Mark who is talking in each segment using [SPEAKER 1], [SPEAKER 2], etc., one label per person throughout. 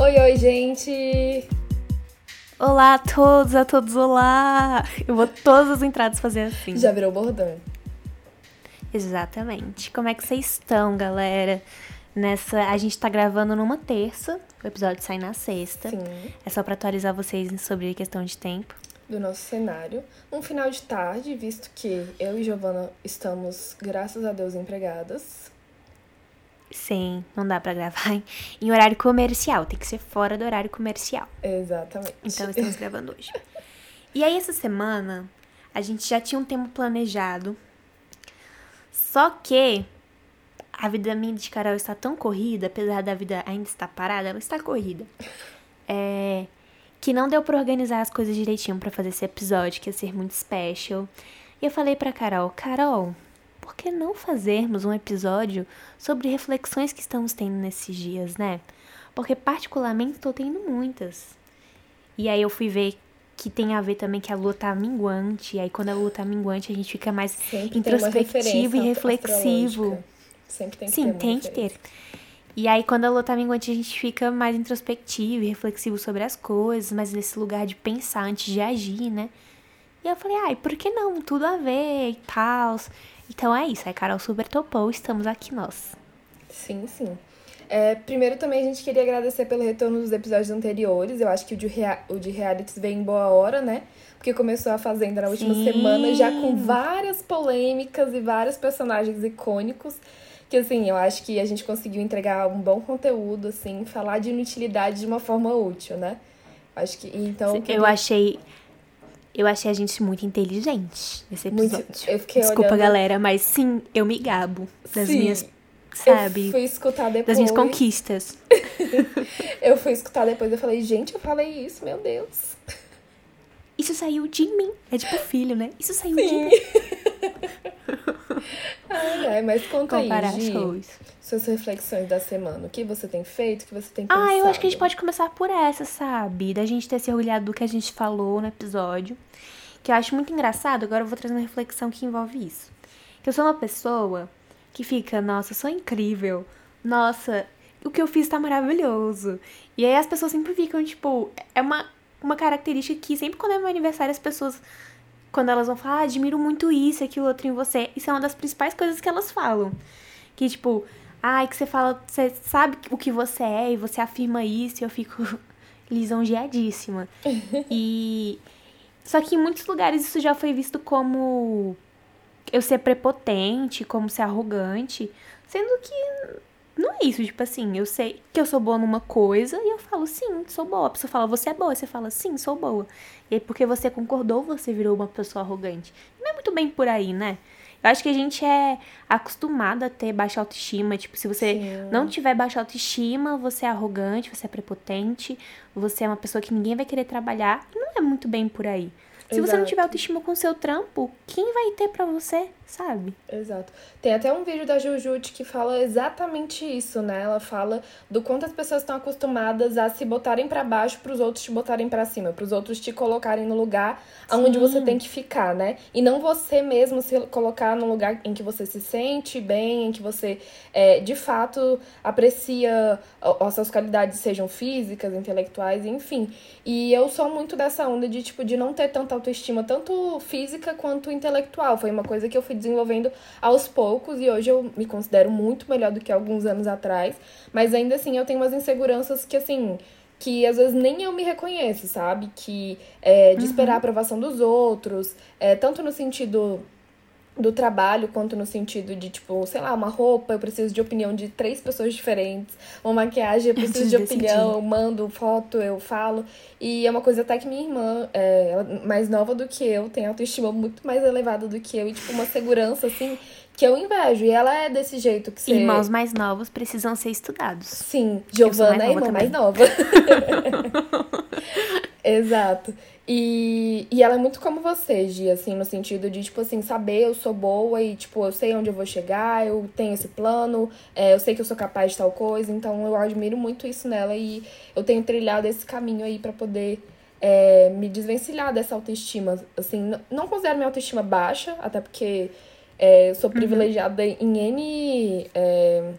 [SPEAKER 1] Oi, oi, gente!
[SPEAKER 2] Olá a todos, a todos, olá! Eu vou todas as entradas fazer assim.
[SPEAKER 1] Já virou bordão.
[SPEAKER 2] Exatamente. Como é que vocês estão, galera? Nessa, a gente tá gravando numa terça, o episódio sai na sexta.
[SPEAKER 1] Sim.
[SPEAKER 2] É só pra atualizar vocês sobre a questão de tempo.
[SPEAKER 1] Do nosso cenário. Um final de tarde, visto que eu e Giovana estamos, graças a Deus, empregadas.
[SPEAKER 2] Sim, não dá pra gravar em, em horário comercial, tem que ser fora do horário comercial.
[SPEAKER 1] Exatamente.
[SPEAKER 2] Então estamos gravando hoje. E aí, essa semana, a gente já tinha um tempo planejado. Só que a vida minha de Carol está tão corrida, apesar da vida ainda estar parada, ela está corrida. É, que não deu pra organizar as coisas direitinho pra fazer esse episódio, que ia ser muito special. E eu falei pra Carol, Carol, por que não fazermos um episódio sobre reflexões que estamos tendo nesses dias, né? Porque particularmente estou tendo muitas. E aí eu fui ver que tem a ver também que a lua tá minguante, e aí quando a lua tá minguante a gente fica mais
[SPEAKER 1] Sempre
[SPEAKER 2] introspectivo e reflexivo.
[SPEAKER 1] Sempre tem que
[SPEAKER 2] Sim,
[SPEAKER 1] ter
[SPEAKER 2] tem que ter. E aí, quando a lua tá minguante, a gente fica mais introspectivo e reflexivo sobre as coisas, mas nesse lugar de pensar antes de agir, né? E eu falei, ai, por que não? Tudo a ver e tal. Então é isso, aí Carol super topou, estamos aqui nós.
[SPEAKER 1] Sim, sim. É, primeiro também a gente queria agradecer pelo retorno dos episódios anteriores. Eu acho que o de, rea o de realities veio em boa hora, né? Porque começou a Fazenda na última
[SPEAKER 2] Sim.
[SPEAKER 1] semana, já com várias polêmicas e vários personagens icônicos. Que assim, eu acho que a gente conseguiu entregar um bom conteúdo, assim, falar de inutilidade de uma forma útil, né? Acho que. Então.
[SPEAKER 2] Eu
[SPEAKER 1] queria-
[SPEAKER 2] achei. Eu achei a gente muito inteligente nesse
[SPEAKER 1] Muito-
[SPEAKER 2] episódio.
[SPEAKER 1] eu fiquei
[SPEAKER 2] Desculpa,
[SPEAKER 1] olhando-
[SPEAKER 2] galera, mas sim, eu me gabo das
[SPEAKER 1] Sim.
[SPEAKER 2] minhas,
[SPEAKER 1] Eu
[SPEAKER 2] sabe?
[SPEAKER 1] fui escutar depois.
[SPEAKER 2] Das minhas conquistas.
[SPEAKER 1] Eu fui escutar depois, eu falei, gente, eu falei isso, meu Deus.
[SPEAKER 2] Isso saiu de mim. É tipo filho, né? Isso saiu de
[SPEAKER 1] Sim.
[SPEAKER 2] mim.
[SPEAKER 1] Ai, ai, mas conta aí,
[SPEAKER 2] Comparar
[SPEAKER 1] Gi,
[SPEAKER 2] shows.
[SPEAKER 1] suas reflexões da semana. O que você tem feito, o que você tem pensado.
[SPEAKER 2] Ah, eu acho que a gente pode começar por essa, sabe? Da gente ter se orgulhado do que a gente falou no episódio. Que eu acho muito engraçado. Agora eu vou trazer uma reflexão que envolve isso. Que eu sou uma pessoa que fica, nossa, eu sou incrível. Nossa, o que eu fiz tá maravilhoso. E aí as pessoas sempre ficam, tipo, é uma, uma característica que sempre quando é meu aniversário as pessoas. Quando elas vão falar, ah, admiro muito isso, aquilo, outro em você. Isso é uma das principais coisas que elas falam. Que, tipo, ai, que você fala, você sabe o que você é e você afirma isso e eu fico lisonjeadíssima. e. Só que em muitos lugares isso já foi visto como eu ser prepotente, como ser arrogante. Sendo que não é isso, tipo assim, eu sei que eu sou boa numa coisa e eu falo, sim, sou boa. A pessoa fala, você é boa, você fala, sim, sou boa. E aí, porque você concordou, você virou uma pessoa arrogante. Não é muito bem por aí, né? Eu acho que a gente é acostumado a ter baixa autoestima. Tipo, se você
[SPEAKER 1] Sim.
[SPEAKER 2] não tiver baixa autoestima, você é arrogante, você é prepotente, você é uma pessoa que ninguém vai querer trabalhar. E não é muito bem por aí. Se você não
[SPEAKER 1] Exato.
[SPEAKER 2] tiver autoestima com o seu trampo, quem vai ter pra você, sabe?
[SPEAKER 1] Exato. Tem até um vídeo da Jujute que fala exatamente isso, né? Ela fala do quanto as pessoas estão acostumadas a se botarem pra baixo pros outros te botarem pra cima, pros outros te colocarem no lugar aonde você tem que ficar, né? E não você mesmo se colocar no lugar em que você se sente bem, em que você é, de fato aprecia as suas qualidades, sejam físicas, intelectuais, enfim. E eu sou muito dessa onda de, tipo, de não ter tanta autoestima, tanto física quanto intelectual. Foi uma coisa que eu fui desenvolvendo aos poucos e hoje eu me considero muito melhor do que alguns anos atrás. Mas ainda assim eu tenho umas inseguranças que, assim, que às vezes nem eu me reconheço, sabe? Que é, de esperar a aprovação dos outros, é, tanto no sentido do trabalho quanto no sentido de, tipo, sei lá, uma roupa, eu preciso de opinião de três pessoas diferentes, uma maquiagem, eu preciso de opinião, eu mando foto, eu falo. E é uma coisa até que minha irmã, é, mais nova do que eu, tem autoestima muito mais elevada do que eu, e, tipo, uma segurança, assim, que eu invejo. E ela é desse jeito que você.
[SPEAKER 2] Irmãos mais novos precisam ser estudados.
[SPEAKER 1] Sim, Giovana é
[SPEAKER 2] nova
[SPEAKER 1] irmã mais nova. Exato. E, e ela é muito como você, Gi, assim, no sentido de, tipo assim, saber eu sou boa e, tipo, eu sei onde eu vou chegar, eu tenho esse plano, é, eu sei que eu sou capaz de tal coisa, então eu admiro muito isso nela e eu tenho trilhado esse caminho aí pra poder é, me desvencilhar dessa autoestima. Assim, não considero minha autoestima baixa, até porque é, eu sou privilegiada em N, é,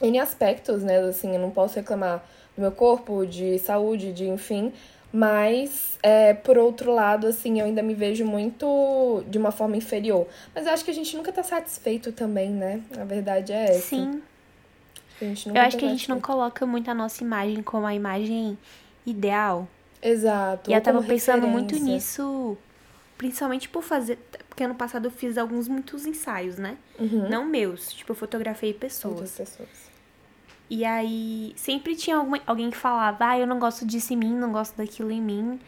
[SPEAKER 1] N aspectos, né? Assim, eu não posso reclamar do meu corpo, de saúde, de enfim. Mas, é, por outro lado, assim, eu ainda me vejo muito de uma forma inferior. Mas eu acho que a gente nunca tá satisfeito também, né? A verdade é essa.
[SPEAKER 2] Sim. Eu acho
[SPEAKER 1] tá
[SPEAKER 2] que a gente não coloca muito a nossa imagem como a imagem ideal.
[SPEAKER 1] Exato.
[SPEAKER 2] E eu tava pensando muito
[SPEAKER 1] referência.
[SPEAKER 2] nisso, principalmente por fazer. Porque ano passado eu fiz alguns muitos ensaios, né?
[SPEAKER 1] Uhum.
[SPEAKER 2] Não meus. Tipo, eu fotografei pessoas.
[SPEAKER 1] pessoas.
[SPEAKER 2] E aí sempre tinha alguma- alguém que falava, ah, eu não gosto disso em mim, não gosto daquilo em mim.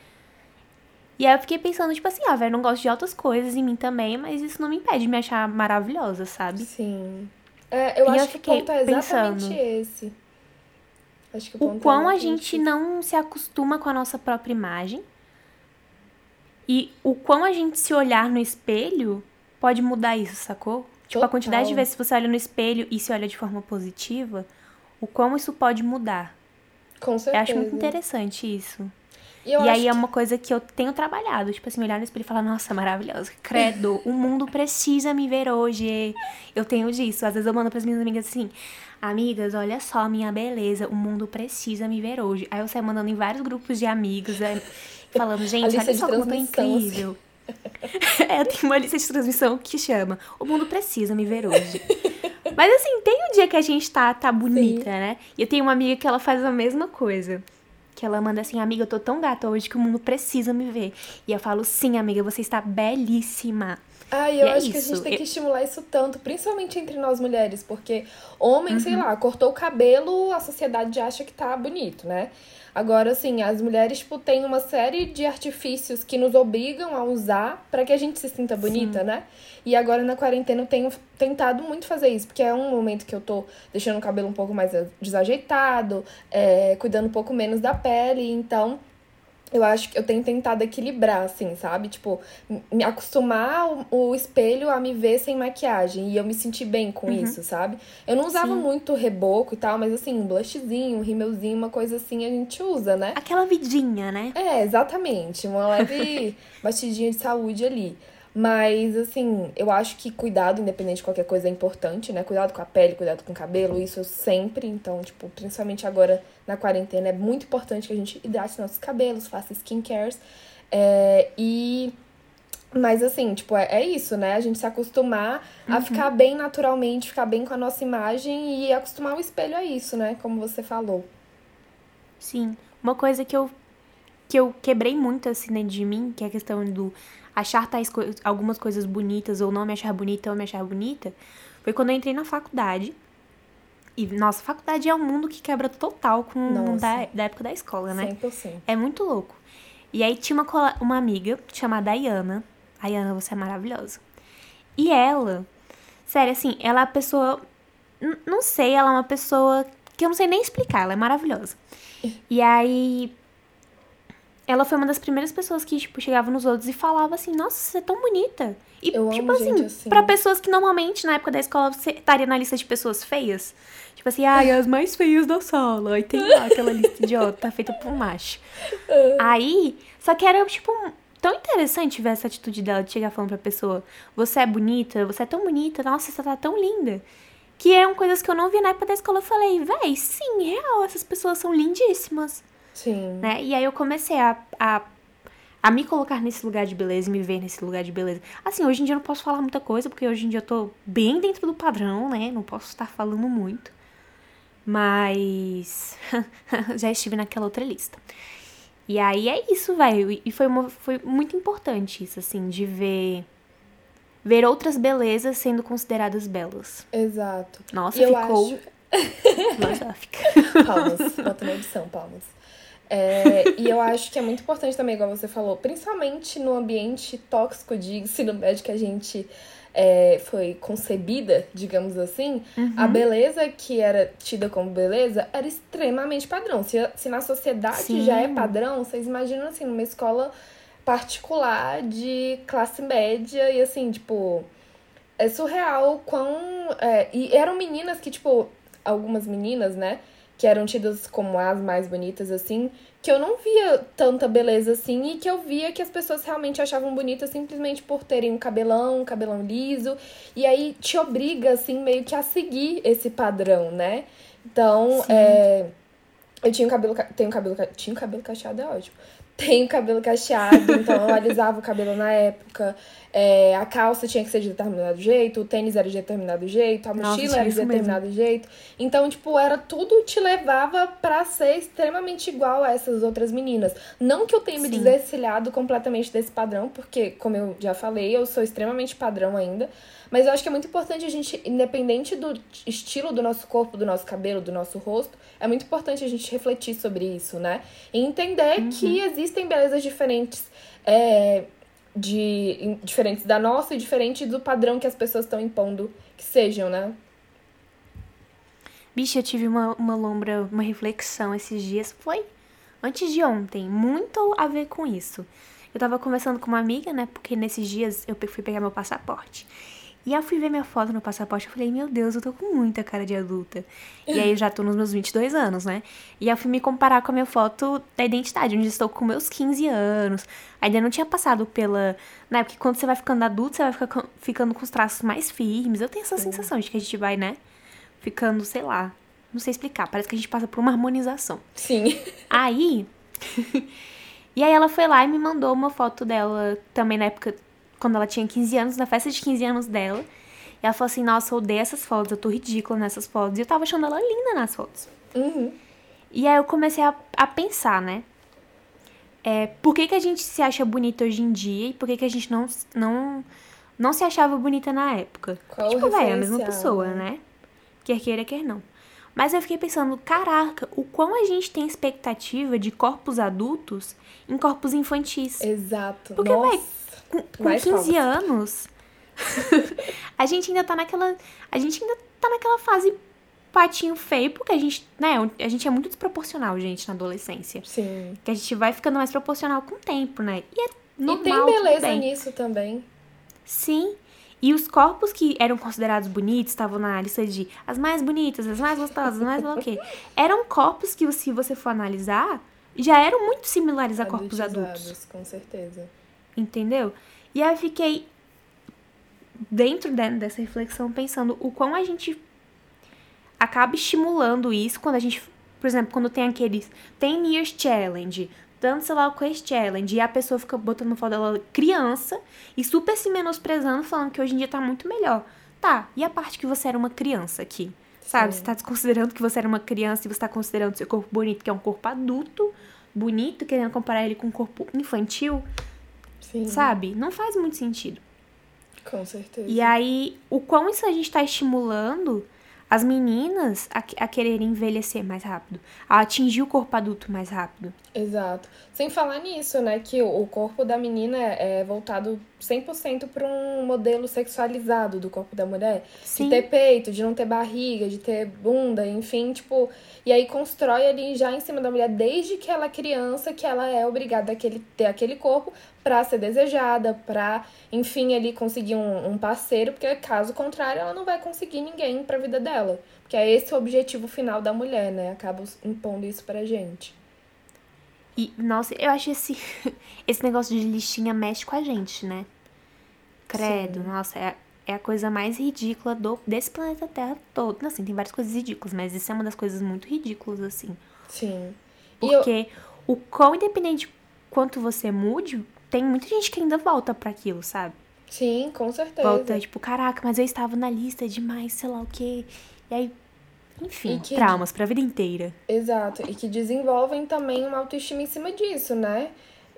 [SPEAKER 2] E aí eu fiquei pensando, tipo assim, ah, velho, não gosto de outras coisas em mim também, mas isso não me impede de me achar maravilhosa, sabe?
[SPEAKER 1] Sim. É, eu
[SPEAKER 2] E
[SPEAKER 1] acho
[SPEAKER 2] eu
[SPEAKER 1] que o ponto é exatamente
[SPEAKER 2] pensando,
[SPEAKER 1] esse. Acho que o,
[SPEAKER 2] O
[SPEAKER 1] ponto é
[SPEAKER 2] quão a
[SPEAKER 1] exatamente
[SPEAKER 2] gente não se acostuma com a nossa própria imagem e o quão a gente se olhar no espelho pode mudar isso, sacou? Tipo, a quantidade de vezes que você olha no espelho e se olha de forma positiva, o quão isso pode mudar.
[SPEAKER 1] Com
[SPEAKER 2] Eu
[SPEAKER 1] certeza.
[SPEAKER 2] acho muito interessante isso.
[SPEAKER 1] E, eu
[SPEAKER 2] e aí é
[SPEAKER 1] que-
[SPEAKER 2] uma coisa que eu tenho trabalhado, tipo assim, olhar no espelho e falar, nossa, maravilhosa, credo, o mundo precisa me ver hoje. Eu tenho disso. Às vezes eu mando pras minhas amigas assim, amigas, olha só a minha beleza, o mundo precisa me ver hoje. Aí eu saio mandando em vários grupos de amigos, é, falando, gente, olha só como eu tô
[SPEAKER 1] transmissão, assim.
[SPEAKER 2] incrível. é, tem uma lista de transmissão que chama O Mundo Precisa Me Ver Hoje. Mas assim, tem um dia que a gente tá, tá bonita, né? E eu tenho uma amiga que ela faz a mesma coisa. Que ela manda assim, amiga, eu tô tão gata hoje que o mundo precisa me ver. E eu falo, sim, amiga, você está belíssima.
[SPEAKER 1] Ai, eu
[SPEAKER 2] E é
[SPEAKER 1] acho que a gente tem que estimular isso tanto, principalmente entre nós mulheres, porque homem,
[SPEAKER 2] Uhum.
[SPEAKER 1] sei lá, cortou o cabelo, a sociedade acha que tá bonito, né? Agora, assim, as mulheres, tipo, têm uma série de artifícios que nos obrigam a usar pra que a gente se sinta bonita, né? E agora na quarentena eu tenho tentado muito fazer isso, porque é um momento que eu tô deixando o cabelo um pouco mais desajeitado, é, cuidando um pouco menos da pele, então eu acho que eu tenho tentado equilibrar, assim, sabe? Tipo, me acostumar o, o espelho a me ver sem maquiagem. E eu me sentir bem com isso, sabe? Eu não usava
[SPEAKER 2] Sim.
[SPEAKER 1] muito reboco e tal, mas assim, um blushzinho, um rímelzinho, uma coisa assim a gente usa, né?
[SPEAKER 2] Aquela vidinha, né?
[SPEAKER 1] É, exatamente. Uma leve batidinha de saúde ali. Mas, assim, eu acho que cuidado, independente de qualquer coisa, é importante, né? Cuidado com a pele, cuidado com o cabelo, isso eu sempre. Então, tipo, principalmente agora na quarentena, é muito importante que a gente hidrate nossos cabelos, faça skincares. É, e. Mas, assim, tipo, é, é isso, né? A gente se acostumar a ficar bem naturalmente, ficar bem com a nossa imagem e acostumar o espelho a isso, né? Como você falou.
[SPEAKER 2] Sim. Uma coisa que eu, que eu quebrei muito assim dentro de mim, que é a questão do achar tais co algumas coisas bonitas ou não me achar bonita ou me achar bonita, foi quando eu entrei na faculdade. E, nossa, faculdade é um mundo que quebra total com o mundo da, da época da escola, né?
[SPEAKER 1] 100%.
[SPEAKER 2] É muito louco. E aí tinha uma, uma amiga chamada Ayana. Ayana, você é maravilhosa. E ela, sério, assim, ela é a pessoa. Não sei, ela é uma pessoa que eu não sei nem explicar, ela é maravilhosa. E aí. Ela foi uma das primeiras pessoas que, tipo, chegava nos outros e falava assim, nossa, você é tão bonita. E,
[SPEAKER 1] Eu
[SPEAKER 2] tipo assim,
[SPEAKER 1] assim.
[SPEAKER 2] pra pessoas que normalmente, na época da escola, você estaria na lista de pessoas feias. Tipo assim, ai, as mais feias da sala. Aí tem lá aquela lista idiota feita por um macho. Aí, só que era, tipo, tão interessante ver essa atitude dela de chegar falando pra pessoa: Você é bonita, você é tão bonita, nossa, você tá tão linda. Que eram coisas que eu não vi na época da escola. Eu falei, véi, sim, real, essas pessoas são lindíssimas,
[SPEAKER 1] Sim.
[SPEAKER 2] né? E aí eu comecei a, a, a me colocar nesse lugar de beleza e me ver nesse lugar de beleza. Assim, hoje em dia eu não posso falar muita coisa, porque hoje em dia eu tô bem dentro do padrão, né? Não posso estar falando muito. Mas já estive naquela outra lista. E aí é isso, velho. E foi, uma, foi muito importante isso, assim, de ver ver outras belezas sendo consideradas belas.
[SPEAKER 1] Exato.
[SPEAKER 2] Nossa,
[SPEAKER 1] E eu
[SPEAKER 2] ficou
[SPEAKER 1] acho-
[SPEAKER 2] filosófica.
[SPEAKER 1] Palmas, bota na edição, palmas. É, e eu acho que é muito importante também, igual você falou, principalmente no ambiente tóxico de ensino médio que a gente é, foi concebida, digamos assim, a beleza que era tida como beleza era extremamente padrão. Se, se na sociedade
[SPEAKER 2] Sim.
[SPEAKER 1] já é padrão, vocês imaginam assim, numa escola particular de classe média e assim, tipo, é surreal quão. é, e eram meninas que, tipo, algumas meninas, né? Que eram tidas como as mais bonitas, assim, que eu não via tanta beleza assim e que eu via que as pessoas realmente achavam bonitas simplesmente por terem um cabelão, um cabelão liso. E aí te obriga, assim, meio que a seguir esse padrão, né? Então,
[SPEAKER 2] Sim.
[SPEAKER 1] é. Eu tinha um cabelo. Tenho cabelo. Tinha um cabelo cacheado, é ótimo. Tenho cabelo cacheado, então eu alisava o cabelo na época. É, a calça tinha que ser de determinado jeito, o tênis era de determinado jeito, a mochila
[SPEAKER 2] Nossa,
[SPEAKER 1] era de determinado mesmo. jeito. Então, tipo, era tudo te levava para ser extremamente igual a essas outras meninas. Não que eu tenha Sim. me desvencilhado completamente desse padrão, porque, como eu já falei, eu sou extremamente padrão ainda. Mas eu acho que é muito importante a gente, independente do estilo do nosso corpo, do nosso cabelo, do nosso rosto, é muito importante a gente refletir sobre isso, né? E entender uhum. que existem belezas diferentes. É, de, diferentes da nossa e diferente do padrão que as pessoas estão impondo que sejam, né?
[SPEAKER 2] Bicha, eu tive uma, uma lombra, uma reflexão esses dias. Foi antes de ontem. Muito a ver com isso. Eu tava conversando com uma amiga, né? Porque nesses dias eu fui pegar meu passaporte. E aí eu fui ver minha foto no passaporte, eu falei, meu Deus, eu tô com muita cara de adulta. E aí eu já tô nos meus 22 anos, né? E aí eu fui me comparar com a minha foto da identidade, onde estou com meus 15 anos. Ainda não tinha passado pela. Né? Porque quando você vai ficando adulto, você vai ficar, ficando com os traços mais firmes. Eu tenho essa Sim. sensação de que a gente vai, né? Ficando, sei lá. Não sei explicar. Parece que a gente passa por uma harmonização.
[SPEAKER 1] Sim.
[SPEAKER 2] Aí. e aí ela foi lá e me mandou uma foto dela também na época quando ela tinha 15 anos, na festa de 15 anos dela. E ela falou assim: Nossa, eu odeio essas fotos, eu tô ridícula nessas fotos. E eu tava achando ela linda nas fotos.
[SPEAKER 1] Uhum.
[SPEAKER 2] E aí eu comecei a, a pensar, né? É, por que, que a gente se acha bonita hoje em dia e por que, que a gente não, não, não se achava bonita na época?
[SPEAKER 1] Qual
[SPEAKER 2] tipo, velho, é a mesma pessoa, né? Quer queira, quer não. Mas eu fiquei pensando, caraca, o quão a gente tem expectativa de corpos adultos em corpos infantis.
[SPEAKER 1] Exato.
[SPEAKER 2] Porque, velho, com, com 15 palmas. anos, a gente ainda tá naquela. A gente ainda tá naquela fase patinho feio, porque a gente, né, a gente é muito desproporcional, gente, na adolescência.
[SPEAKER 1] Sim.
[SPEAKER 2] Que a gente vai ficando mais proporcional com o tempo, né? E é normal,
[SPEAKER 1] E tem beleza nisso também.
[SPEAKER 2] Sim. E os corpos que eram considerados bonitos, estavam na lista de as mais bonitas, as mais gostosas, as mais o quê. Eram corpos que, se você for analisar, já eram muito similares a corpos adultos.
[SPEAKER 1] Com certeza.
[SPEAKER 2] Entendeu? E aí eu fiquei dentro dessa reflexão pensando o quão a gente acaba estimulando isso quando a gente, por exemplo, quando tem aqueles 10 years challenge, tanto sei lá o Quest Challenge, e a pessoa fica botando foto dela criança e super se menosprezando, falando que hoje em dia tá muito melhor. Tá, e a parte que você era uma criança aqui? Sabe, Sim. você tá desconsiderando que você era uma criança e você tá considerando seu corpo bonito, que é um corpo adulto, bonito, querendo comparar ele com um corpo infantil.
[SPEAKER 1] Sim.
[SPEAKER 2] Sabe? Não faz muito sentido.
[SPEAKER 1] Com certeza.
[SPEAKER 2] E aí, o quão isso a gente tá estimulando as meninas a, a querer envelhecer mais rápido, a atingir o corpo adulto mais rápido.
[SPEAKER 1] Exato. Sem falar nisso, né, que o corpo da menina é voltado 100% para um modelo sexualizado do corpo da mulher. Sim. De ter peito, de não ter barriga, de ter bunda, enfim, tipo. E aí constrói ali já em cima da mulher, desde que ela é criança, que ela é obrigada a ter aquele corpo para ser desejada, para, enfim, ali conseguir um, um parceiro, porque caso contrário, ela não vai conseguir ninguém pra vida dela. Porque é esse o objetivo final da mulher, né? Acaba impondo isso pra gente.
[SPEAKER 2] E, nossa, eu acho esse, esse negócio de listinha mexe com a gente, né? Credo, Sim. nossa, é, é a coisa mais ridícula do, desse planeta Terra todo. Assim, tem várias coisas ridículas, mas isso é uma das coisas muito ridículas, assim.
[SPEAKER 1] Sim.
[SPEAKER 2] Porque eu... o quão independente quanto você mude, tem muita gente que ainda volta para aquilo, sabe?
[SPEAKER 1] Sim, com certeza.
[SPEAKER 2] Volta, tipo, caraca, mas eu estava na lista demais, sei lá o quê. E aí enfim, que, traumas pra vida inteira.
[SPEAKER 1] Exato. E que desenvolvem também uma autoestima em cima disso, né?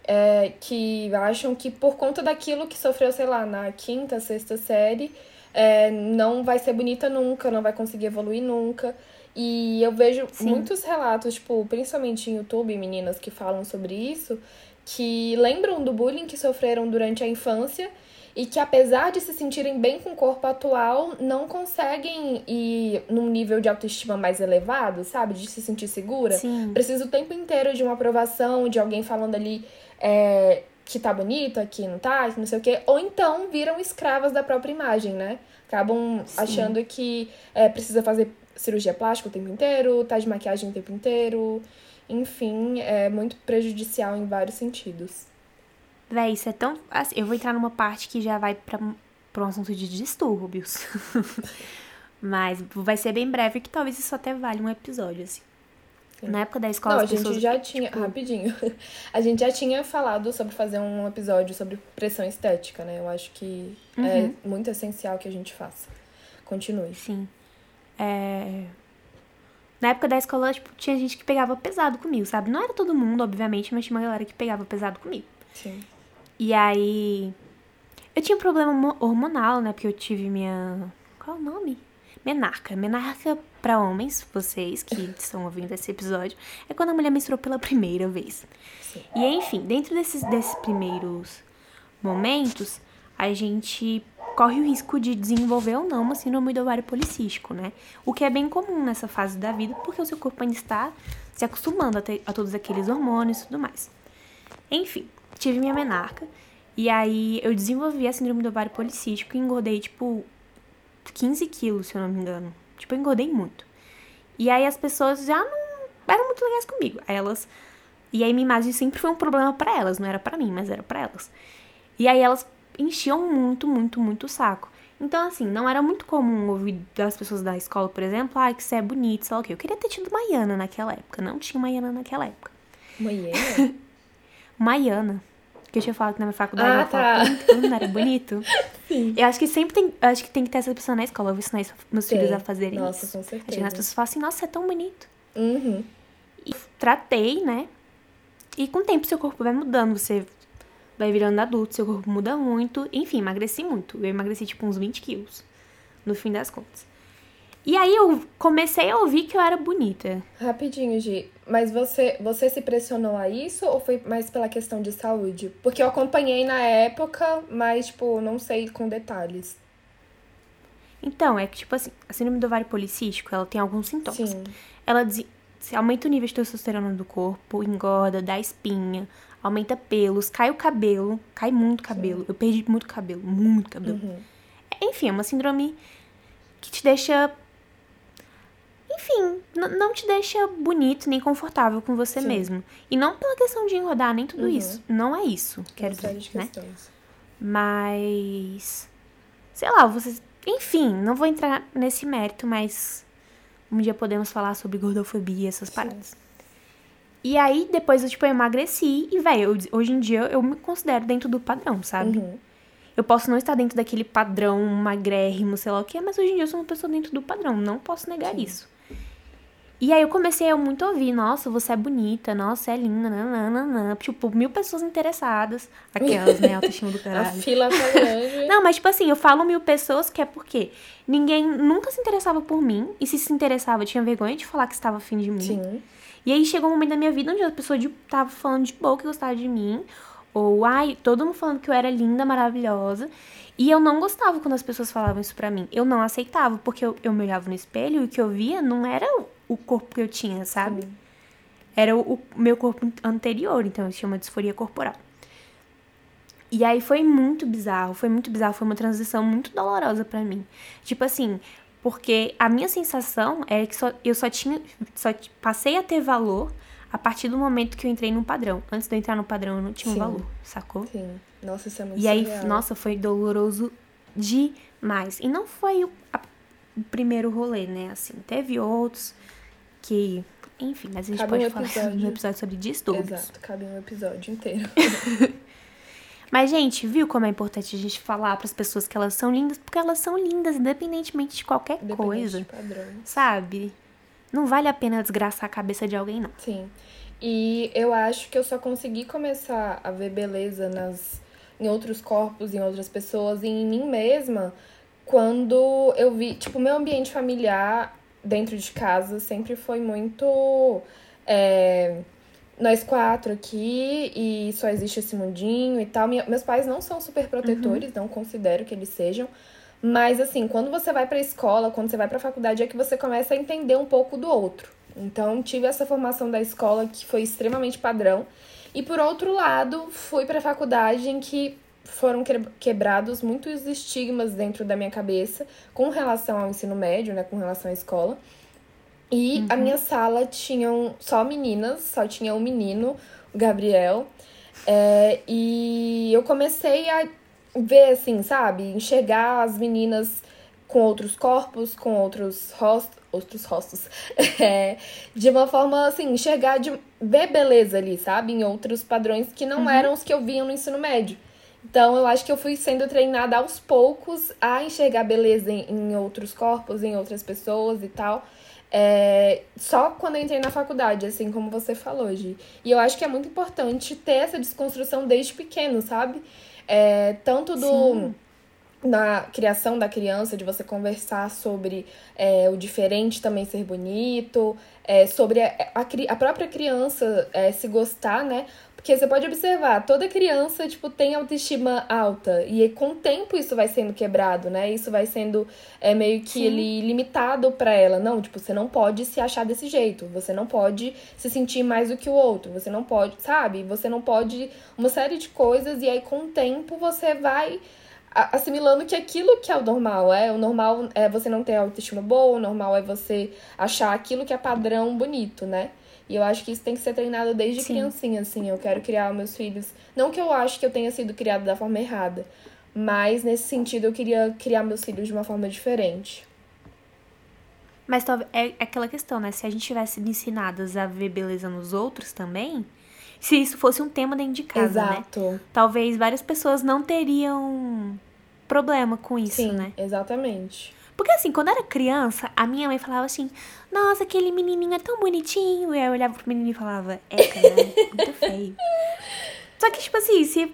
[SPEAKER 1] É, que acham que por conta daquilo que sofreu, sei lá, na quinta, sexta série, é, não vai ser bonita nunca, não vai conseguir evoluir nunca. E eu vejo Sim. muitos relatos, tipo, principalmente em YouTube, meninas que falam sobre isso, que lembram do bullying que sofreram durante a infância e que apesar de se sentirem bem com o corpo atual, não conseguem ir num nível de autoestima mais elevado, sabe? De se sentir segura.
[SPEAKER 2] Sim.
[SPEAKER 1] Precisa o tempo inteiro de uma aprovação, de alguém falando ali é, que tá bonita, que não tá, que não sei o quê. Ou então viram escravas da própria imagem, né? Acabam Sim. achando que é, precisa fazer cirurgia plástica o tempo inteiro, tá de maquiagem o tempo inteiro. Enfim, é muito prejudicial em vários sentidos.
[SPEAKER 2] Véi, isso é tão. Assim, eu vou entrar numa parte que já vai pra, pra um assunto de distúrbios. Mas vai ser bem breve, que talvez isso até valha um episódio, assim. Na época da escola,
[SPEAKER 1] Não, a gente
[SPEAKER 2] pessoas,
[SPEAKER 1] já tinha.
[SPEAKER 2] tipo,
[SPEAKER 1] Rapidinho. A gente já tinha falado sobre fazer um episódio sobre pressão estética, né? Eu acho que
[SPEAKER 2] Uhum.
[SPEAKER 1] é muito essencial que a gente faça. Continue.
[SPEAKER 2] Sim. É... Na época da escola, tipo, tinha gente que pegava pesado comigo, sabe? Não era todo mundo, obviamente, mas tinha uma galera que pegava pesado comigo.
[SPEAKER 1] Sim.
[SPEAKER 2] E aí. Eu tinha um problema mo- hormonal, né? Porque eu tive minha. Qual é o nome? Menarca. Menarca pra homens, vocês que estão ouvindo esse episódio, é quando a mulher menstruou pela primeira vez.
[SPEAKER 1] Sim.
[SPEAKER 2] E enfim, dentro desses, desses primeiros momentos, a gente corre o risco de desenvolver ou não uma síndrome do ovário policístico, né? O que é bem comum nessa fase da vida, porque o seu corpo ainda está se acostumando a, ter- a todos aqueles hormônios e tudo mais. Enfim, tive minha menarca. E aí eu desenvolvi a síndrome do ovário policístico e engordei, tipo, 15 quilos, se eu não me engano. Tipo, eu engordei muito. E aí as pessoas já não eram muito legais comigo. Elas. E aí minha imagem sempre foi um problema pra elas, não era pra mim, mas era pra elas. E aí elas enchiam muito, muito, muito o saco. Então, assim, não era muito comum ouvir das pessoas da escola, por exemplo, ah, que você é bonito, sei lá o quê. Eu queria ter tido Maiana naquela época. Não tinha Maiana naquela época.
[SPEAKER 1] Mulher?
[SPEAKER 2] Maiana. Que eu tinha falado que na minha faculdade
[SPEAKER 1] Ah,
[SPEAKER 2] falava
[SPEAKER 1] tá.
[SPEAKER 2] todo mundo era bonito.
[SPEAKER 1] Sim.
[SPEAKER 2] Eu acho que sempre tem. Eu acho que tem que ter essa pessoa na escola. Eu vou ensinar meus filhos a fazerem
[SPEAKER 1] Nossa,
[SPEAKER 2] isso.
[SPEAKER 1] com
[SPEAKER 2] Chega as
[SPEAKER 1] certeza.
[SPEAKER 2] pessoas falam assim, nossa, você é tão bonito.
[SPEAKER 1] Uhum.
[SPEAKER 2] E tratei, né? E com o tempo seu corpo vai mudando, você vai virando adulto, seu corpo muda muito. Enfim, emagreci muito. Eu emagreci tipo uns 20 quilos, no fim das contas. E aí eu comecei a ouvir que eu era bonita.
[SPEAKER 1] Rapidinho, Gi. Mas você, você se pressionou a isso ou foi mais pela questão de saúde? Porque eu acompanhei na época, mas, tipo, não sei com detalhes.
[SPEAKER 2] Então, é que, tipo assim, a síndrome do ovário policístico, ela tem alguns sintomas.
[SPEAKER 1] Sim.
[SPEAKER 2] Ela aumenta o nível de testosterona do corpo, engorda, dá espinha, aumenta pelos, cai o cabelo, cai muito cabelo. Eu perdi muito cabelo, muito cabelo.
[SPEAKER 1] Uhum.
[SPEAKER 2] Enfim, é uma síndrome que te deixa. Enfim, não te deixa bonito nem confortável com você
[SPEAKER 1] Sim.
[SPEAKER 2] mesmo. E não pela questão de engordar, nem tudo
[SPEAKER 1] Uhum.
[SPEAKER 2] isso. Não é isso, quero dizer,
[SPEAKER 1] de
[SPEAKER 2] né?
[SPEAKER 1] questões.
[SPEAKER 2] Mas. Sei lá, vocês. Enfim, não vou entrar nesse mérito, mas. Um dia podemos falar sobre gordofobia e essas paradas. E aí, depois eu, tipo, eu emagreci e, velho, hoje em dia eu me considero dentro do padrão, sabe?
[SPEAKER 1] Uhum.
[SPEAKER 2] Eu posso não estar dentro daquele padrão magrérrimo, sei lá o que, mas hoje em dia eu sou uma pessoa dentro do padrão, não posso negar
[SPEAKER 1] Sim.
[SPEAKER 2] isso. E aí eu comecei a muito ouvir, nossa, você é bonita, nossa, é linda, nananana. Tipo, mil pessoas interessadas. Aquelas, né, autoestima do
[SPEAKER 1] A
[SPEAKER 2] caralho.
[SPEAKER 1] fila tá grande.
[SPEAKER 2] Não, mas tipo assim, eu falo mil pessoas que é porque ninguém nunca se interessava por mim. E se se interessava, tinha vergonha de falar que estava afim de mim.
[SPEAKER 1] Sim.
[SPEAKER 2] E aí chegou um momento da minha vida onde a pessoa de, tava falando de boa que gostava de mim. Ou, ai, todo mundo falando que eu era linda, maravilhosa. E eu não gostava quando as pessoas falavam isso pra mim. Eu não aceitava, porque eu, eu me olhava no espelho e o que eu via não era o, corpo que eu tinha, sabe? Era o, o meu corpo anterior, então eu tinha uma disforia corporal. E aí foi muito bizarro, foi muito bizarro, foi uma transição muito dolorosa pra mim. Tipo assim, porque a minha sensação é que só, eu só tinha, só passei a ter valor a partir do momento que eu entrei no padrão. Antes de eu entrar no padrão, eu não tinha um
[SPEAKER 1] Sim.
[SPEAKER 2] valor, sacou?
[SPEAKER 1] Sim. Nossa, isso é muito
[SPEAKER 2] E aí,
[SPEAKER 1] surreal.
[SPEAKER 2] nossa, foi doloroso demais. E não foi o, a- o primeiro rolê, né? Assim, teve outros que. Enfim, mas a gente
[SPEAKER 1] Cabe
[SPEAKER 2] pode
[SPEAKER 1] um
[SPEAKER 2] falar
[SPEAKER 1] episódio.
[SPEAKER 2] no episódio sobre distúrbios.
[SPEAKER 1] Exato, cabe um episódio inteiro.
[SPEAKER 2] Mas, gente, viu como é importante a gente falar pras pessoas que elas são lindas? Porque elas são lindas, independentemente de qualquer
[SPEAKER 1] Independente
[SPEAKER 2] coisa,
[SPEAKER 1] de padrão.
[SPEAKER 2] sabe? Não vale a pena desgraçar a cabeça de alguém, não.
[SPEAKER 1] Sim. E eu acho que eu só consegui começar a ver beleza nas, em outros corpos, em outras pessoas e em mim mesma quando eu vi, tipo, meu ambiente familiar dentro de casa sempre foi muito. é, nós quatro aqui e só existe esse mundinho e tal. Minha- meus pais não são super protetores, não considero que eles sejam. Mas assim, quando você vai pra escola, quando você vai pra faculdade, é que você começa a entender um pouco do outro. Então, tive essa formação da escola que foi extremamente padrão. E por outro lado, fui pra faculdade em que foram que- quebrados muitos estigmas dentro da minha cabeça com relação ao ensino médio, né, com relação à escola. E a minha sala tinham só meninas, só tinha um menino, o Gabriel. É, e eu comecei a ver, assim, sabe? Enxergar as meninas com outros corpos, com outros rostos, outros rostos, é, de uma forma assim, enxergar, de ver beleza ali, sabe? Em outros padrões que não uhum. eram os que eu via no ensino médio. Então, eu acho que eu fui sendo treinada aos poucos a enxergar beleza em, em outros corpos, em outras pessoas e tal. É, só quando eu entrei na faculdade, assim como você falou, Gi. E eu acho que é muito importante ter essa desconstrução desde pequeno, sabe? É, tanto do. Sim na criação da criança, de você conversar sobre é, o diferente também ser bonito, é, sobre a, a, a, própria criança é, se gostar, né? Porque você pode observar, toda criança, tipo, tem autoestima alta. E com o tempo isso vai sendo quebrado, né? Isso vai sendo é, meio que ele limitado para ela. Não, tipo, você não pode se achar desse jeito. Você não pode se sentir mais do que o outro. Você não pode, sabe? Você não pode uma série de coisas. E aí, com o tempo, você vai assimilando que aquilo que é o normal, é o normal é você não ter autoestima boa, o normal é você achar aquilo que é padrão bonito, né? E eu acho que isso tem que ser treinado desde Sim. criancinha, assim. Eu quero criar meus filhos. Não que eu acho que eu tenha sido criado da forma errada, mas nesse sentido eu queria criar meus filhos de uma forma diferente.
[SPEAKER 2] Mas é aquela questão, né? Se a gente tivesse sido ensinadas a ver beleza nos outros também, se isso fosse um tema dentro de casa, né? Exato. né? Talvez várias pessoas não teriam problema com isso,
[SPEAKER 1] Sim,
[SPEAKER 2] né?
[SPEAKER 1] Exatamente.
[SPEAKER 2] Porque assim, quando eu era criança, a minha mãe falava assim, nossa, aquele menininho é tão bonitinho. E eu olhava pro menino e falava, é, cara, muito feio. Só que, tipo assim, se.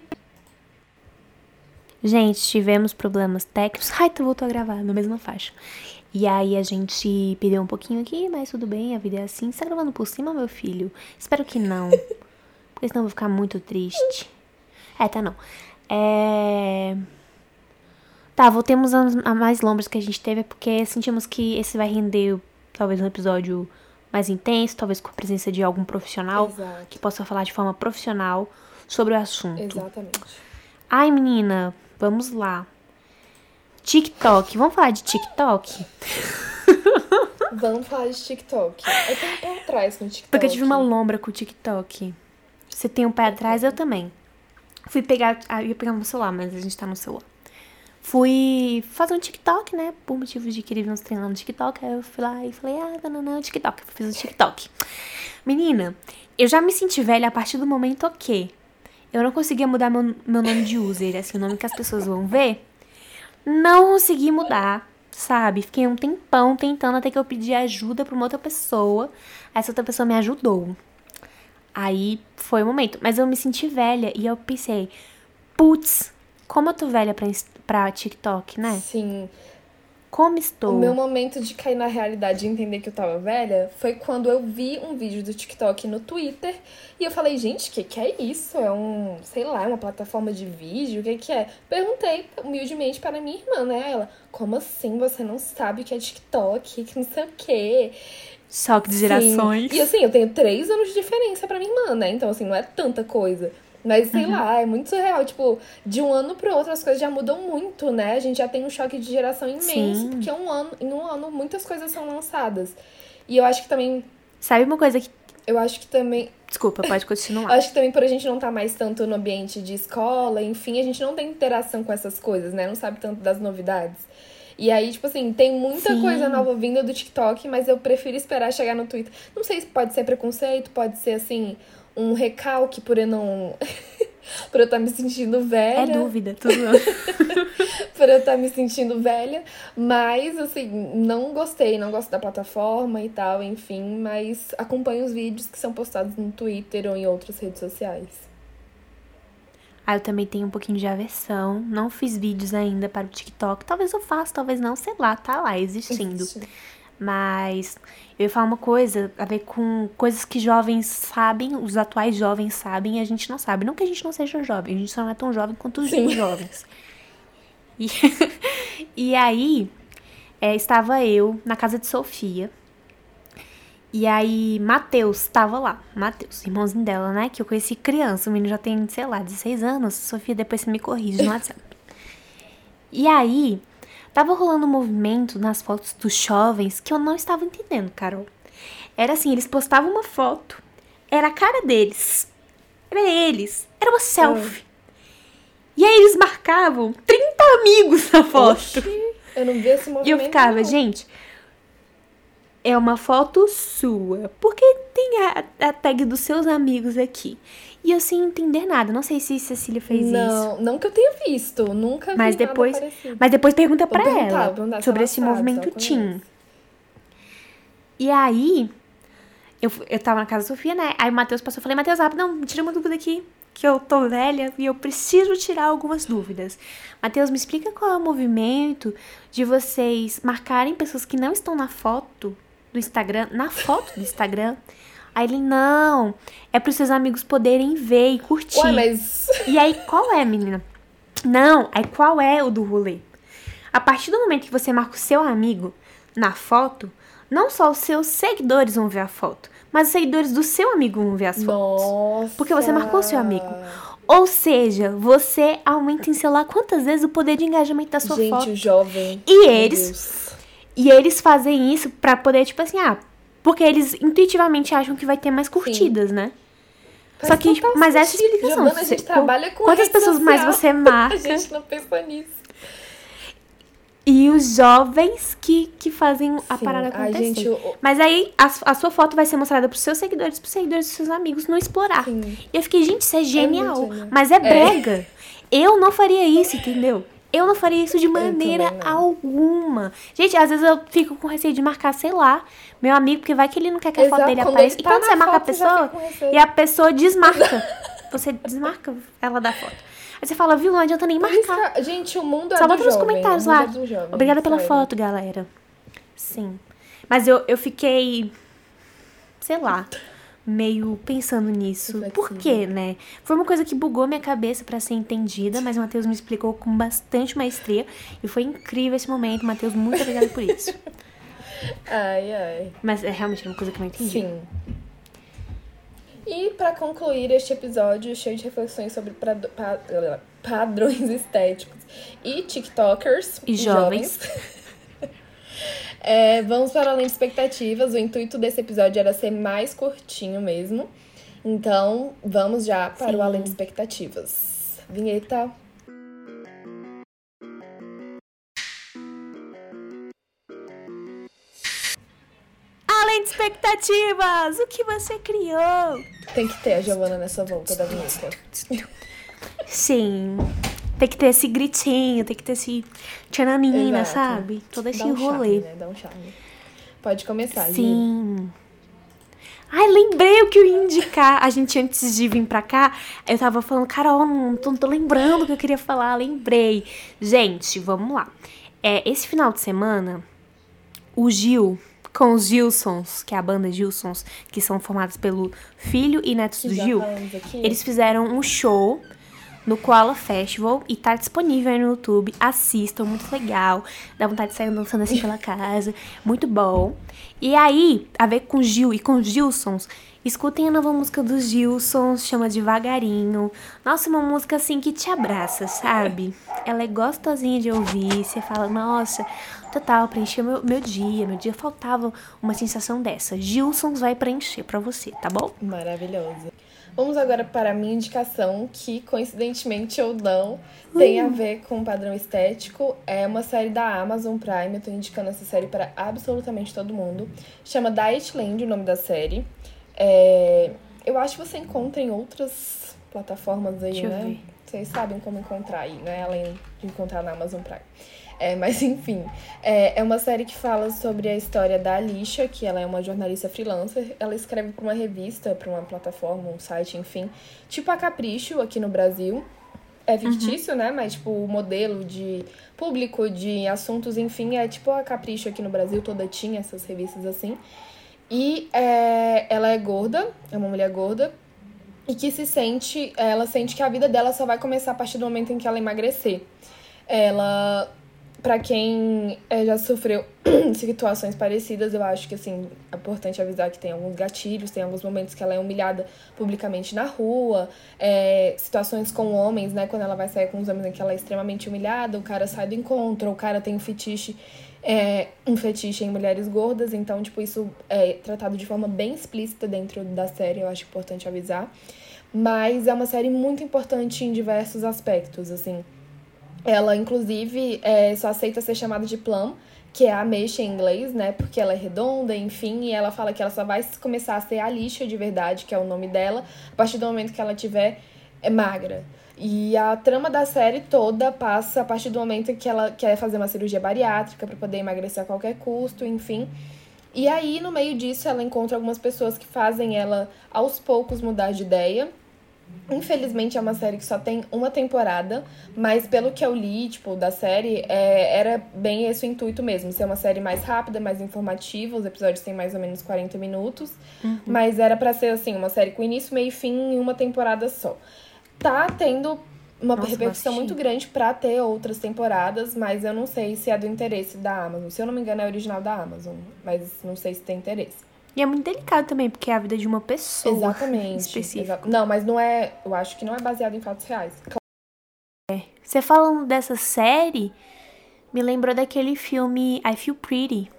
[SPEAKER 2] Gente, tivemos problemas técnicos. Ai, tu voltou a gravar na mesma faixa. E aí a gente perdeu um pouquinho aqui, mas tudo bem, a vida é assim. Você tá gravando por cima, meu filho? Espero que não. Porque senão eu vou ficar muito triste. É, tá não. É. Tá, voltemos a mais lombras que a gente teve, porque sentimos que esse vai render talvez um episódio mais intenso, talvez com a presença de algum profissional
[SPEAKER 1] Exato.
[SPEAKER 2] que possa falar de forma profissional sobre o assunto.
[SPEAKER 1] Exatamente.
[SPEAKER 2] Ai, menina, vamos lá. TikTok, vamos falar de TikTok?
[SPEAKER 1] Vamos falar de TikTok. Eu tenho um pé atrás com TikTok.
[SPEAKER 2] Porque eu tive uma lombra com o TikTok. Você tem um pé atrás, eu também. Fui pegar. Ah, eu ia pegar no celular, mas a gente tá no celular. Fui fazer um TikTok, né? Por motivos de querer ver uns treinando no TikTok. Aí eu fui lá e falei, ah, não, TikTok. Fiz o TikTok. Menina, eu já me senti velha a partir do momento que eu não conseguia mudar meu, meu nome de user, assim, o nome que as pessoas vão ver. Não consegui mudar, sabe? Fiquei um tempão tentando até que eu pedi ajuda pra uma outra pessoa. Essa outra pessoa me ajudou. Aí foi o momento. Mas eu me senti velha e eu pensei, putz, como eu tô velha pra, pra TikTok, né?
[SPEAKER 1] Sim.
[SPEAKER 2] Como estou?
[SPEAKER 1] O meu momento de cair na realidade e entender que eu tava velha foi quando eu vi um vídeo do TikTok no Twitter e eu falei, gente, o que, que é isso? É um, sei lá, uma plataforma de vídeo? O que, que é? Perguntei humildemente para minha irmã, né? Ela, como assim você não sabe o que é TikTok? Que não sei o quê.
[SPEAKER 2] Choque de gerações.
[SPEAKER 1] Sim. E assim, eu tenho três anos de diferença pra minha irmã, né? Então, assim, não é tanta coisa. Mas, sei uhum. lá, é muito surreal. Tipo, de um ano pro outro as coisas já mudam muito, né? A gente já tem um choque de geração imenso, Sim. porque um ano, em um ano muitas coisas são lançadas. E eu acho que também.
[SPEAKER 2] Sabe uma coisa que.
[SPEAKER 1] Eu acho que também.
[SPEAKER 2] Desculpa, pode continuar.
[SPEAKER 1] acho que também por a gente não estar tá mais tanto no ambiente de escola, enfim, a gente não tem interação com essas coisas, né? Não sabe tanto das novidades. E aí, tipo assim, tem muita Sim. coisa nova vinda do TikTok, mas eu prefiro esperar chegar no Twitter. Não sei se pode ser preconceito, pode ser, assim, um recalque por eu não. por eu estar tá me sentindo velha.
[SPEAKER 2] É dúvida, tudo.
[SPEAKER 1] por eu estar tá me sentindo velha. Mas, assim, não gostei, não gosto da plataforma e tal, enfim. Mas acompanho os vídeos que são postados no Twitter ou em outras redes sociais.
[SPEAKER 2] Ah, eu também tenho um pouquinho de aversão. Não fiz vídeos ainda para o TikTok. Talvez eu faça, talvez não, sei lá, tá lá existindo. Existe. Mas eu ia falar uma coisa a ver com coisas que jovens sabem, os atuais jovens sabem e a gente não sabe. Não que a gente não seja jovem, a gente só não é tão jovem quanto os Sim. jovens. E, e aí, é, estava eu na casa de Sofia. E aí, Matheus estava lá. Matheus, irmãozinho dela, né? Que eu conheci criança. O menino já tem, sei lá, 16 anos. Sofia, depois você me corrige no WhatsApp. E aí, tava rolando um movimento nas fotos dos jovens que eu não estava entendendo, Carol. Era assim, eles postavam uma foto, era a cara deles. Era eles. Era uma selfie. E aí eles marcavam 30 amigos na foto. Oxi.
[SPEAKER 1] Eu não vi esse
[SPEAKER 2] E
[SPEAKER 1] movimento.
[SPEAKER 2] eu ficava,
[SPEAKER 1] não.
[SPEAKER 2] gente, é uma foto sua. Por que tem a, a tag dos seus amigos aqui? E eu sem entender nada. Não sei se Cecília fez isso.
[SPEAKER 1] Não, não que eu tenha visto. Nunca vi
[SPEAKER 2] Mas
[SPEAKER 1] nada
[SPEAKER 2] depois-. Mas depois pergunta
[SPEAKER 1] perguntar,
[SPEAKER 2] ela
[SPEAKER 1] perguntar
[SPEAKER 2] sobre esse
[SPEAKER 1] sabe,
[SPEAKER 2] movimento
[SPEAKER 1] ela
[SPEAKER 2] Tim. E aí, eu, eu tava na casa da Sofia, né? Aí o Matheus passou, eu falei, Matheus, rápido, não, tira uma dúvida aqui, que eu tô velha e eu preciso tirar algumas dúvidas. Matheus, me explica qual é o movimento de vocês marcarem pessoas que não estão na foto do Instagram, na foto do Instagram. Aí ele, não, é para os seus amigos poderem ver e curtir.
[SPEAKER 1] Ué, mas.
[SPEAKER 2] E aí, qual é, menina? Não, aí qual é o do rolê? A partir do momento que você marca o seu amigo na foto, não só os seus seguidores vão ver a foto, mas os seguidores do seu amigo vão ver as fotos.
[SPEAKER 1] Nossa.
[SPEAKER 2] Porque você marcou seu amigo. Ou seja, você aumenta em sei lá quantas vezes o poder de engajamento da sua
[SPEAKER 1] Gente,
[SPEAKER 2] foto.
[SPEAKER 1] o jovem.
[SPEAKER 2] E eles,
[SPEAKER 1] Deus.
[SPEAKER 2] e eles fazem isso pra poder, tipo assim, ah, porque eles intuitivamente acham que vai ter mais curtidas, né?
[SPEAKER 1] Faz
[SPEAKER 2] Só que,
[SPEAKER 1] total
[SPEAKER 2] mas essa
[SPEAKER 1] sentido.
[SPEAKER 2] explicação.
[SPEAKER 1] Giovana, a
[SPEAKER 2] você-
[SPEAKER 1] gente trabalha com
[SPEAKER 2] Quantas pessoas mais
[SPEAKER 1] social.
[SPEAKER 2] você marca?
[SPEAKER 1] A gente não pensa nisso.
[SPEAKER 2] E os jovens que, que fazem a
[SPEAKER 1] Sim.
[SPEAKER 2] parada acontecer.
[SPEAKER 1] gente, o-
[SPEAKER 2] Mas aí a, a sua foto vai ser mostrada pros seus seguidores, pros seguidores dos seus amigos não explorar.
[SPEAKER 1] Sim.
[SPEAKER 2] E eu fiquei, gente, isso é genial.
[SPEAKER 1] muito genial.
[SPEAKER 2] mas é brega. Eu não faria isso, entendeu? Eu não faria isso de maneira alguma. Gente, às vezes eu fico com receio de marcar, sei lá, meu amigo, porque vai que ele não quer que a foto
[SPEAKER 1] Exato,
[SPEAKER 2] dele
[SPEAKER 1] quando
[SPEAKER 2] apareça. E
[SPEAKER 1] tá
[SPEAKER 2] quando
[SPEAKER 1] na
[SPEAKER 2] você marca a
[SPEAKER 1] foto,
[SPEAKER 2] pessoa e a pessoa desmarca. você desmarca ela da foto. Aí você fala, viu, não adianta nem marcar.
[SPEAKER 1] que, gente, o mundo é
[SPEAKER 2] Só bota nos comentários
[SPEAKER 1] mundo
[SPEAKER 2] lá.
[SPEAKER 1] é jovem,
[SPEAKER 2] Obrigada pela foto, galera. Sim. Mas eu, eu fiquei, sei lá, meio pensando nisso. Por quê, né? Foi uma coisa que bugou minha cabeça pra ser entendida, mas o Matheus me explicou com bastante maestria. E foi incrível esse momento. Matheus, muito obrigada por isso.
[SPEAKER 1] Ai, ai.
[SPEAKER 2] Mas é realmente uma coisa que eu não entendi.
[SPEAKER 1] Sim. E pra concluir este episódio cheio de reflexões sobre prado- pa- padrões estéticos e TikTokers
[SPEAKER 2] E jovens.
[SPEAKER 1] É, vamos para além de expectativas. O intuito desse episódio era ser mais curtinho mesmo. Então, vamos já para
[SPEAKER 2] Sim.
[SPEAKER 1] o além de expectativas. Vinheta.
[SPEAKER 2] Além de expectativas, o que você criou?
[SPEAKER 1] Tem que ter a Giovana nessa volta da vinheta.
[SPEAKER 2] Sim. Tem que ter esse gritinho, tem que ter esse tchananina,
[SPEAKER 1] Exato.
[SPEAKER 2] sabe? Todo esse
[SPEAKER 1] Dá um
[SPEAKER 2] rolê.
[SPEAKER 1] charme, né? Dá um charme. Pode começar, Gi.
[SPEAKER 2] Sim. Ai, lembrei o que eu ia indicar. A gente, antes de vir pra cá, eu tava falando, Carol, não tô, não tô lembrando o que eu queria falar. Lembrei. Gente, vamos lá. É, esse final de semana, o Gil, com os Gilsons, que é a banda Gilsons, que são formados pelo filho e netos do Gil, eles fizeram um show no Koala Festival e tá disponível aí no YouTube. Assistam, muito legal. Dá vontade de sair dançando assim pela casa. Muito bom. E aí, a ver com Gil e com Gilsons, escutem a nova música dos Gilsons, chama Devagarinho. Nossa, uma música assim que te abraça, sabe? Ela é gostosinha de ouvir. Você fala, nossa, total, preencheu meu, meu dia. Meu dia faltava uma sensação dessa. Gilsons vai preencher pra você, tá bom?
[SPEAKER 1] Maravilhoso. Vamos agora para a minha indicação, que coincidentemente ou não, tem a ver com padrão estético. É uma série da Amazon Prime, eu tô indicando essa série para absolutamente todo mundo. Chama Dietland, o nome da série. É, Eu acho que você encontra em outras plataformas aí,
[SPEAKER 2] Deixa eu
[SPEAKER 1] né? Vocês sabem como encontrar aí, né? Além de encontrar na Amazon Prime. É, mas enfim, é, é uma série que fala sobre a história da Alicia, que ela é uma jornalista freelancer. Ela escreve para uma revista, para uma plataforma, um site, enfim. Tipo a Capricho aqui no Brasil. É fictício, né? Mas, tipo, o modelo de público, de assuntos, enfim, é tipo a Capricho aqui no Brasil, toda tinha essas revistas assim. E é, ela é gorda, é uma mulher gorda, e que se sente, ela sente que a vida dela só vai começar a partir do momento em que ela emagrecer. Ela, pra quem é, já sofreu situações parecidas, eu acho que assim, é importante avisar que tem alguns gatilhos, tem alguns momentos que ela é humilhada publicamente na rua, é, situações com homens, né, quando ela vai sair com os homens em que ela é extremamente humilhada, o cara sai do encontro, o cara tem um fetiche é, um fetiche em mulheres gordas, então, tipo, isso é tratado de forma bem explícita dentro da série, eu acho importante avisar. Mas é uma série muito importante em diversos aspectos, assim. Ela, inclusive, é, só aceita ser chamada de Plum, que é a ameixa em inglês, né? Porque ela é redonda, enfim, e ela fala que ela só vai começar a ser a lixa de verdade, que é o nome dela, a partir do momento que ela tiver é magra. E a trama da série toda passa a partir do momento que ela quer fazer uma cirurgia bariátrica para poder emagrecer a qualquer custo, enfim. E aí, no meio disso, ela encontra algumas pessoas que fazem ela aos poucos mudar de ideia Infelizmente é uma série que só tem uma temporada, mas pelo que eu li, tipo, da série, é, era bem esse o intuito mesmo, ser uma série mais rápida, mais informativa, os episódios têm mais ou menos 40 minutos, uhum. mas era para ser assim, uma série com início, meio e fim em uma temporada só. Tá tendo uma Nossa, repercussão muito grande para ter outras temporadas, mas eu não sei se é do interesse da Amazon. Se eu não me engano, é original da Amazon, mas não sei se tem interesse.
[SPEAKER 2] E é muito delicado também, porque é a vida de uma pessoa.
[SPEAKER 1] Exatamente. Específica. Exa não, mas não é. Eu acho que não é baseado em fatos reais.
[SPEAKER 2] É. Você falando dessa série, me lembrou daquele filme I Feel Pretty.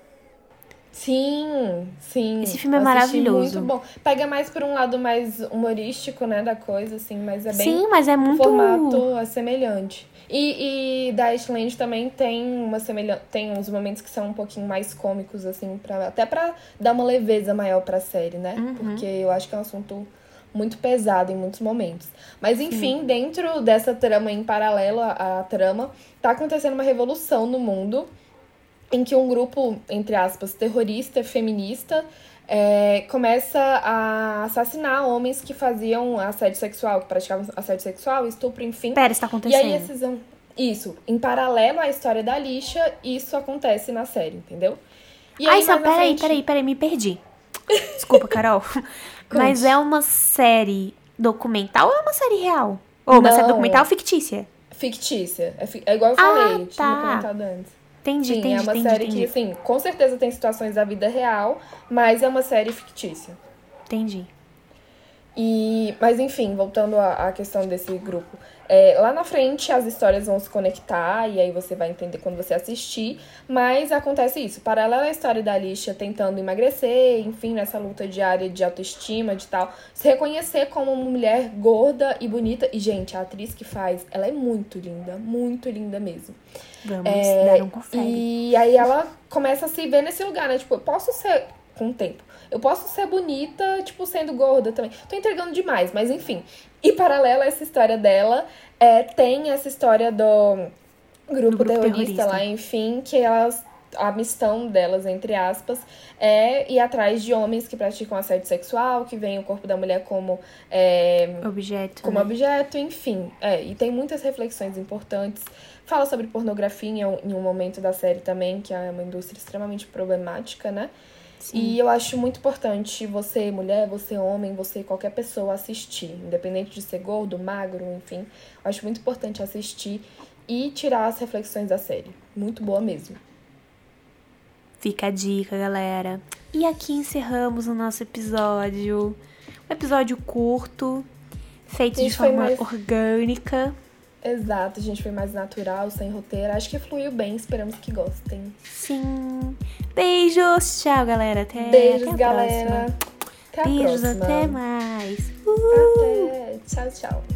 [SPEAKER 1] Sim, sim.
[SPEAKER 2] Esse filme é maravilhoso.
[SPEAKER 1] Muito bom. Pega mais por um lado mais humorístico, né, da coisa, assim, mas é bem.
[SPEAKER 2] Sim, mas é muito.
[SPEAKER 1] O formato é semelhante. E, e da Ashland também tem uma semelhança, tem uns momentos que são um pouquinho mais cômicos, assim, pra, até pra dar uma leveza maior pra série, né? Uhum. Porque eu acho que é um assunto muito pesado em muitos momentos. Mas enfim, Sim. dentro dessa trama, em paralelo à, à trama, tá acontecendo uma revolução no mundo em que um grupo, entre aspas, terrorista, feminista, é, começa a assassinar homens que faziam assédio sexual, que praticavam assédio sexual, estupro, enfim.
[SPEAKER 2] Pera, está acontecendo.
[SPEAKER 1] E aí esses... Isso, em paralelo à história da lixa, isso acontece na série, entendeu?
[SPEAKER 2] E aí, Ai, só, peraí, frente... peraí, peraí, me perdi. Desculpa, Carol. Mas é uma série documental ou é uma série real? Ou uma Não, série documental fictícia?
[SPEAKER 1] Fictícia. É, fi... é igual eu falei, ah, tá. tinha comentado antes.
[SPEAKER 2] Entendi,
[SPEAKER 1] Sim,
[SPEAKER 2] entendi,
[SPEAKER 1] é uma
[SPEAKER 2] entendi,
[SPEAKER 1] série
[SPEAKER 2] entendi.
[SPEAKER 1] que, assim, com certeza tem situações da vida real, mas é uma série fictícia.
[SPEAKER 2] Entendi.
[SPEAKER 1] E, mas enfim, voltando à, à questão desse grupo. É, lá na frente as histórias vão se conectar e aí você vai entender quando você assistir. Mas acontece isso. Paralela à história da Alicia tentando emagrecer, enfim, nessa luta diária de autoestima, de tal. Se reconhecer como uma mulher gorda e bonita. E, gente, a atriz que faz, ela é muito linda. Muito linda mesmo.
[SPEAKER 2] Vamos é, dar um confere.
[SPEAKER 1] E aí ela começa a se ver nesse lugar, né? Tipo, eu posso ser. Com o tempo eu posso ser bonita, tipo, sendo gorda também. Tô entregando demais, mas enfim. E paralela a essa história dela, é, tem essa história do grupo, do grupo terrorista, terrorista lá, enfim, que elas a missão delas, entre aspas, é ir atrás de homens que praticam assédio sexual, que veem o corpo da mulher como é,
[SPEAKER 2] objeto.
[SPEAKER 1] Como
[SPEAKER 2] né?
[SPEAKER 1] objeto, enfim. É, e tem muitas reflexões importantes. Fala sobre pornografia em um, em um momento da série também, que é uma indústria extremamente problemática, né? Sim. E eu acho muito importante você, mulher, você, homem, você, qualquer pessoa, assistir. Independente de ser gordo, magro, enfim. Eu acho muito importante assistir e tirar as reflexões da série. Muito boa mesmo.
[SPEAKER 2] Fica a dica, galera. E aqui encerramos o nosso episódio. Um episódio curto, feito de forma mais... orgânica.
[SPEAKER 1] Exato, a gente foi mais natural, sem roteiro. Acho que fluiu bem, esperamos que gostem.
[SPEAKER 2] Sim. Beijos, tchau, galera. Até,
[SPEAKER 1] Beijos,
[SPEAKER 2] até
[SPEAKER 1] galera.
[SPEAKER 2] Próxima.
[SPEAKER 1] Até
[SPEAKER 2] Beijos,
[SPEAKER 1] próxima.
[SPEAKER 2] até mais.
[SPEAKER 1] Uhul. Até. Tchau, tchau.